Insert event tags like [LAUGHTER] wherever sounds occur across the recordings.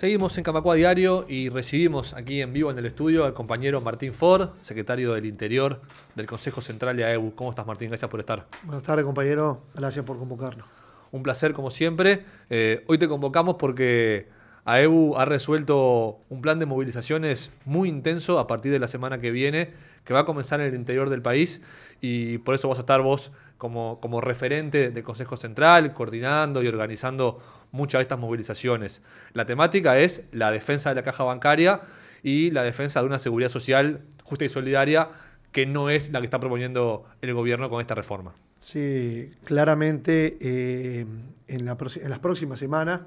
Seguimos en Capacua Diario y recibimos aquí en vivo en el estudio al compañero Martín Ford, secretario del Interior del Consejo Central de AEU. ¿Cómo estás, Martín? Gracias por estar. Buenas tardes, compañero. Gracias por convocarnos. Un placer, como siempre. Eh, hoy te convocamos porque AEU ha resuelto un plan de movilizaciones muy intenso a partir de la semana que viene, que va a comenzar en el interior del país y por eso vas a estar vos como, como referente del Consejo Central, coordinando y organizando muchas de estas movilizaciones. La temática es la defensa de la caja bancaria y la defensa de una seguridad social justa y solidaria que no es la que está proponiendo el gobierno con esta reforma. Sí, claramente eh, en, las próximas semanas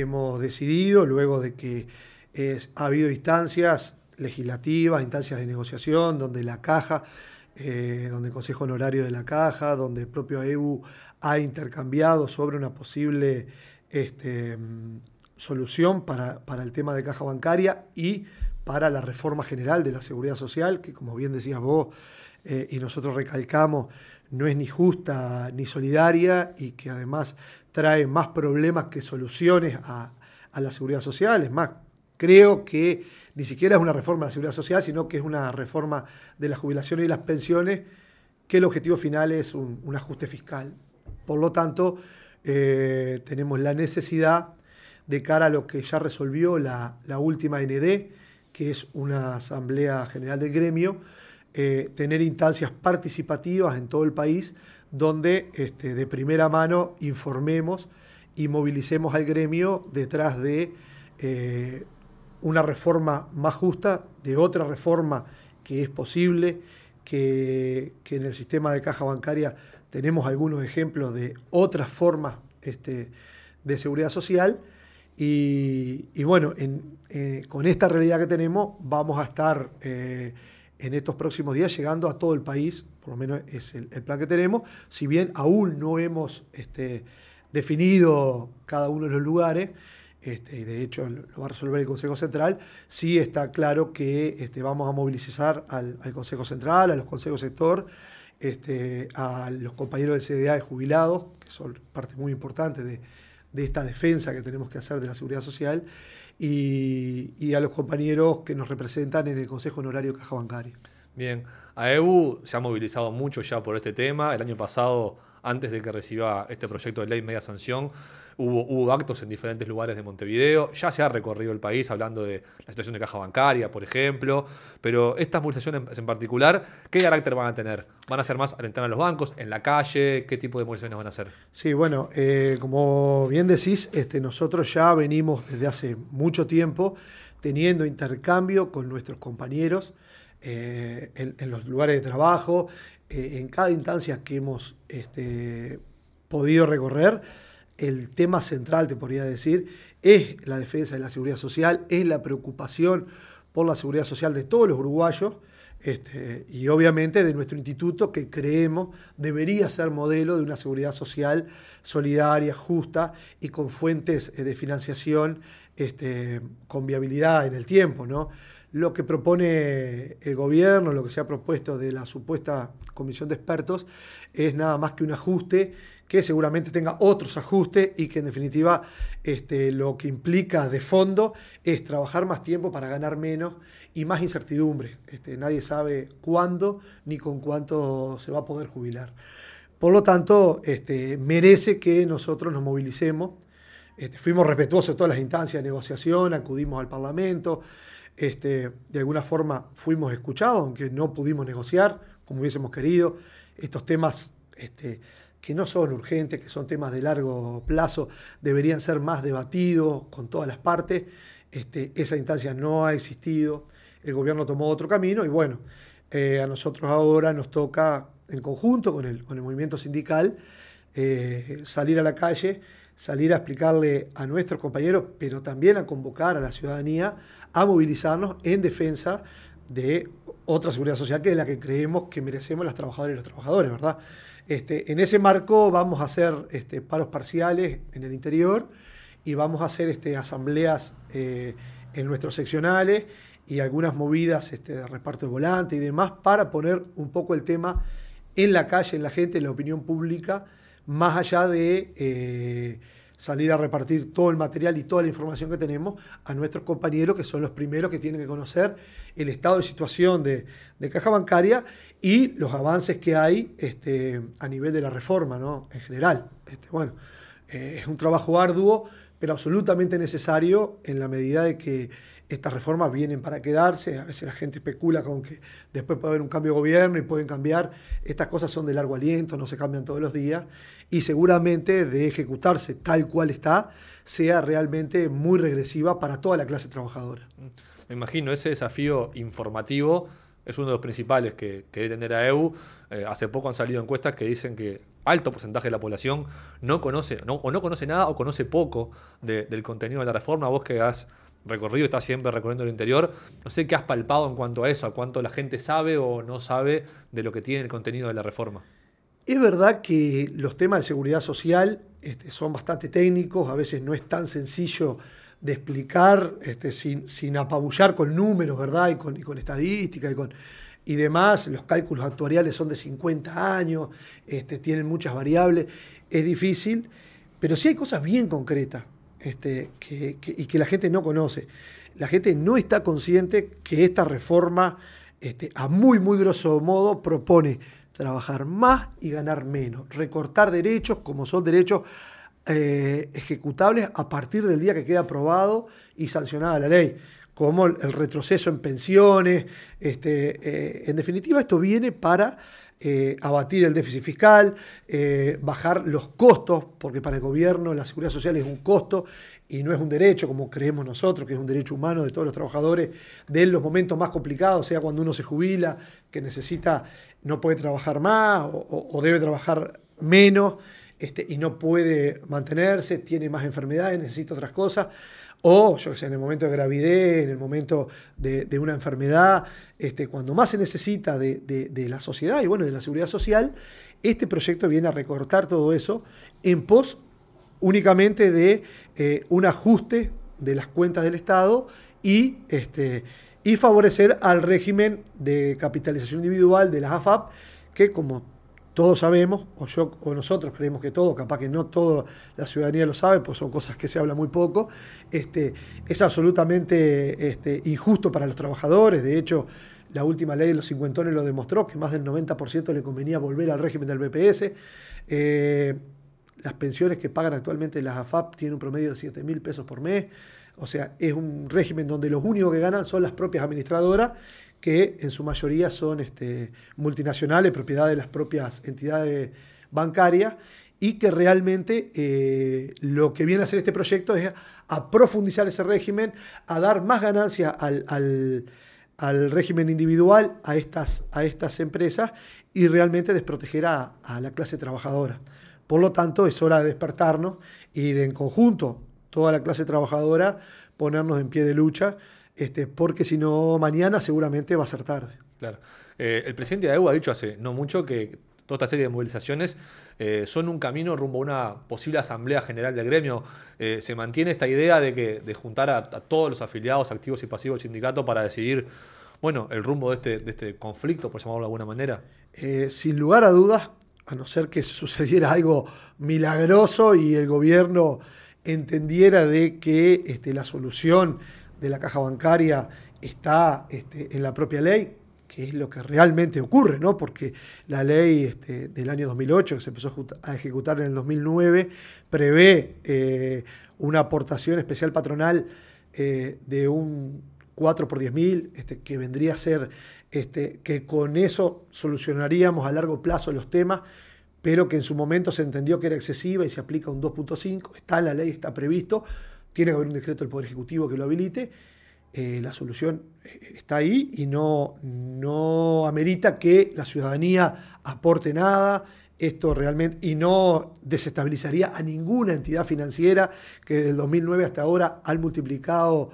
hemos decidido, luego de que ha habido instancias legislativas, instancias de negociación, donde la caja eh, donde el Consejo Honorario de la Caja, donde el propio AEU ha intercambiado sobre una posible este, solución para, el tema de caja bancaria y para la reforma general de la seguridad social, que como bien decías vos eh, y nosotros recalcamos, no es ni justa ni solidaria y que además trae más problemas que soluciones a, la seguridad social. Es más, creo que ni siquiera es una reforma de la seguridad social, sino que es una reforma de las jubilaciones y las pensiones, que el objetivo final es un, ajuste fiscal. Por lo tanto, eh, tenemos la necesidad de cara a lo que ya resolvió la, última ND, que es una asamblea general del gremio, eh, tener instancias participativas en todo el país donde este, de primera mano informemos y movilicemos al gremio detrás de eh, una reforma más justa, de otra reforma que es posible, que, en el sistema de caja bancaria tenemos algunos ejemplos de otras formas este, de seguridad social. Y, bueno, eh, con esta realidad que tenemos, vamos a estar eh, en estos próximos días llegando a todo el país, por lo menos es el, plan que tenemos, si bien aún no hemos este, definido cada uno de los lugares, este, y de hecho lo va a resolver el Consejo Central, sí está claro que este, vamos a movilizar al, Consejo Central, a los consejos sector, a los compañeros del CDA de jubilados, que son parte muy importante de, esta defensa que tenemos que hacer de la seguridad social, y, a los compañeros que nos representan en el Consejo Honorario Caja Bancaria. Bien, AEU se ha movilizado mucho ya por este tema. El año pasado, antes de que reciba este proyecto de ley media sanción, Hubo, actos en diferentes lugares de Montevideo, ya se ha recorrido el país hablando de la situación de caja bancaria, por ejemplo, pero estas movilizaciones en particular, ¿qué carácter van a tener? ¿Van a ser más al entrar a los bancos, en la calle? ¿Qué tipo de movilizaciones van a hacer? Sí, bueno, eh, como bien decís, este, nosotros ya venimos desde hace mucho tiempo teniendo intercambio con nuestros compañeros eh, en, los lugares de trabajo, eh, en cada instancia que hemos este, podido recorrer el tema central, te podría decir, es la defensa de la seguridad social, es la preocupación por la seguridad social de todos los uruguayos este, y obviamente de nuestro instituto que creemos debería ser modelo de una seguridad social solidaria, justa y con fuentes eh, de financiación este, con viabilidad en el tiempo. ¿no? Lo que propone el gobierno, lo que se ha propuesto de la supuesta comisión de expertos, es nada más que un ajuste que seguramente tenga otros ajustes y que en definitiva este, lo que implica de fondo es trabajar más tiempo para ganar menos y más incertidumbre. Este, nadie sabe cuándo ni con cuánto se va a poder jubilar. Por lo tanto, este, merece que nosotros nos movilicemos. Este, fuimos respetuosos de todas las instancias de negociación, acudimos al Parlamento, este, de alguna forma fuimos escuchados, aunque no pudimos negociar como hubiésemos querido. Estos temas este, que no son urgentes, que son temas de largo plazo, deberían ser más debatidos con todas las partes. Este, esa instancia no ha existido, el gobierno tomó otro camino y bueno, eh, a nosotros ahora nos toca en conjunto con el, con el movimiento sindical eh, salir a la calle, salir a explicarle a nuestros compañeros, pero también a convocar a la ciudadanía a movilizarnos en defensa de otra seguridad social que es la que creemos que merecemos las trabajadoras y los trabajadores, ¿verdad? Este, en ese marco vamos a hacer este, paros parciales en el interior y vamos a hacer este, asambleas eh, en nuestros seccionales y algunas movidas de reparto de volante y demás para poner un poco el tema en la calle, en la gente, en la opinión pública, más allá de eh, salir a repartir todo el material y toda la información que tenemos a nuestros compañeros, que son los primeros que tienen que conocer el estado de situación de, caja bancaria y los avances que hay este, a nivel de la reforma ¿no? en general. Este, bueno, eh, es un trabajo arduo, pero absolutamente necesario en la medida de que estas reformas vienen para quedarse, a veces la gente especula con que después puede haber un cambio de gobierno y pueden cambiar, estas cosas son de largo aliento, no se cambian todos los días, y seguramente de ejecutarse tal cual está, sea realmente muy regresiva para toda la clase trabajadora. Me imagino ese desafío informativo es uno de los principales que, que debe tener a EU. Eh, hace poco han salido encuestas que dicen que alto porcentaje de la población no conoce o no conoce nada o conoce poco del contenido de la reforma. Vos que has recorrido, estás siempre recorriendo el interior, no sé qué has palpado en cuanto a eso, a cuánto la gente sabe o no sabe de lo que tiene el contenido de la reforma. Es verdad que los temas de seguridad social este, son bastante técnicos, a veces no es tan sencillo de explicar este, sin, apabullar con números, ¿verdad? Y con, y con estadística y, con, y demás. Los cálculos actuariales son de 50 años, este, tienen muchas variables, es difícil, pero sí hay cosas bien concretas que, y que la gente no conoce. La gente no está consciente que esta reforma, a muy, muy grosso modo, propone trabajar más y ganar menos, recortar derechos como son derechos eh, ejecutables a partir del día que queda aprobado y sancionada la ley, como el, retroceso en pensiones. Este, eh, en definitiva, esto viene para eh, abatir el déficit fiscal, bajar los costos, porque para el gobierno la seguridad social es un costo y no es un derecho como creemos nosotros, que es un derecho humano de todos los trabajadores, de los momentos más complicados, sea cuando uno se jubila, que necesita, no puede trabajar más o debe trabajar menos. Este, y no puede mantenerse, tiene más enfermedades, necesita otras cosas, o yo que sé, en el momento de gravidez, en el momento de, una enfermedad, este, cuando más se necesita de, la sociedad y bueno, de la seguridad social, este proyecto viene a recortar todo eso en pos únicamente de eh, un ajuste de las cuentas del Estado y, este, y favorecer al régimen de capitalización individual de las AFAP, que como todos sabemos, o yo o nosotros creemos que todo, capaz que no toda la ciudadanía lo sabe, pues son cosas que se habla muy poco, este, es absolutamente este, injusto para los trabajadores. De hecho, la última ley de los cincuentones lo demostró, que más del 90% le convenía volver al régimen del BPS. Eh, las pensiones que pagan actualmente las AFAP tienen un promedio de 7 mil pesos por mes. O sea, es un régimen donde los únicos que ganan son las propias administradoras que en su mayoría son este, multinacionales, propiedad de las propias entidades bancarias, y que realmente eh, lo que viene a hacer este proyecto es a profundizar ese régimen, a dar más ganancia al, régimen individual, a estas, a estas empresas, y realmente desproteger a la clase trabajadora. Por lo tanto, es hora de despertarnos y de en conjunto, toda la clase trabajadora, ponernos en pie de lucha este, porque si no, mañana seguramente va a ser tarde. Claro. Eh, el presidente de EU ha dicho hace no mucho que toda esta serie de movilizaciones eh, son un camino rumbo a una posible asamblea general del gremio. Eh, se mantiene esta idea de, que, de juntar a, todos los afiliados activos y pasivos del sindicato para decidir bueno, el rumbo de este, de este conflicto, por llamarlo de alguna manera. sin lugar a dudas, a no ser que [LAUGHS] sucediera algo milagroso y el gobierno entendiera de que este, la solución de la caja bancaria está este, en la propia ley, que es lo que realmente ocurre, ¿no? Porque la ley este, del año 2008, que se empezó a ejecutar en el 2009, prevé eh, una aportación especial patronal eh, de un 4 por 10 mil, que vendría a ser este, que con eso solucionaríamos a largo plazo los temas, pero que en su momento se entendió que era excesiva y se aplica un 2.5, está la ley, está previsto, tiene que haber un decreto del Poder Ejecutivo que lo habilite. Eh, la solución eh, está ahí y no, no amerita que la ciudadanía aporte nada. Esto realmente, y no desestabilizaría a ninguna entidad financiera que desde el 2009 hasta ahora han multiplicado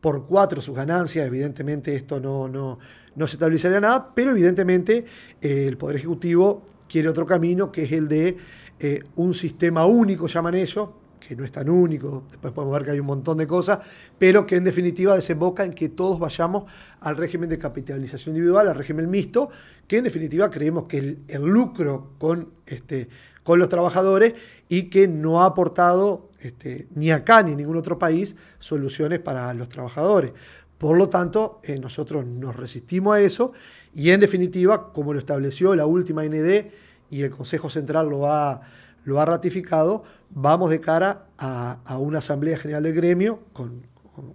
por cuatro sus ganancias. Evidentemente esto no, no se estabilizaría nada, pero evidentemente eh, el Poder Ejecutivo quiere otro camino que es el de un sistema único, llaman ellos, que no es tan único, después podemos ver que hay un montón de cosas, pero que en definitiva desemboca en que todos vayamos al régimen de capitalización individual, al régimen mixto, que en definitiva creemos que el, lucro con, este, con los trabajadores y que no ha aportado este, ni acá ni en ningún otro país soluciones para los trabajadores. Por lo tanto, eh, nosotros nos resistimos a eso y en definitiva, como lo estableció la última ND y el Consejo Central lo ha, lo ha ratificado, vamos de cara a, una Asamblea General del Gremio, con,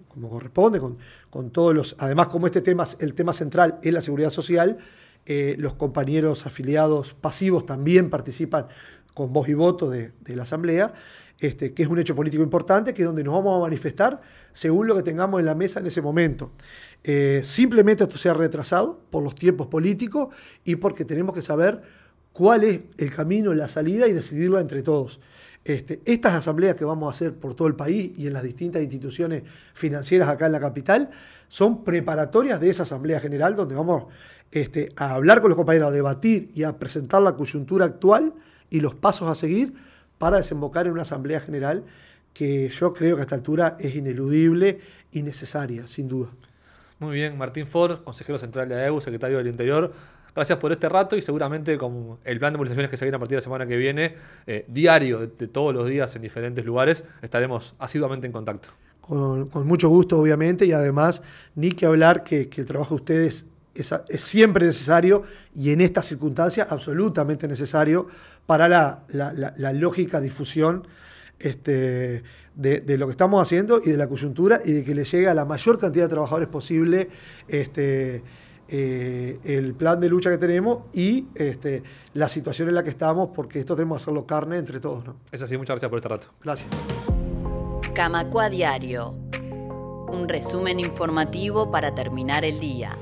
como corresponde, con, con, todos los, además como este tema, el tema central es la seguridad social, eh, los compañeros afiliados pasivos también participan con voz y voto de, la Asamblea, este, que es un hecho político importante, que es donde nos vamos a manifestar según lo que tengamos en la mesa en ese momento. Eh, simplemente esto se ha retrasado por los tiempos políticos y porque tenemos que saber cuál es el camino, la salida y decidirlo entre todos. Este, estas asambleas que vamos a hacer por todo el país y en las distintas instituciones financieras acá en la capital son preparatorias de esa asamblea general donde vamos este, a hablar con los compañeros, a debatir y a presentar la coyuntura actual y los pasos a seguir para desembocar en una asamblea general que yo creo que a esta altura es ineludible y necesaria, sin duda. Muy bien, Martín Ford, consejero central de AEU, secretario del Interior. Gracias por este rato y seguramente con el plan de movilizaciones que se viene a partir de la semana que viene, eh, diario, de, todos los días en diferentes lugares, estaremos asiduamente en contacto. Con, mucho gusto, obviamente, y además, ni que hablar que, el trabajo de ustedes es, siempre necesario y en estas circunstancias absolutamente necesario para la, lógica difusión este, de, lo que estamos haciendo y de la coyuntura y de que le llegue a la mayor cantidad de trabajadores posible este, eh, el plan de lucha que tenemos y este, la situación en la que estamos, porque esto tenemos que hacerlo carne entre todos. ¿no? Es así, muchas gracias por este rato. Gracias. Camacua Diario. Un resumen informativo para terminar el día.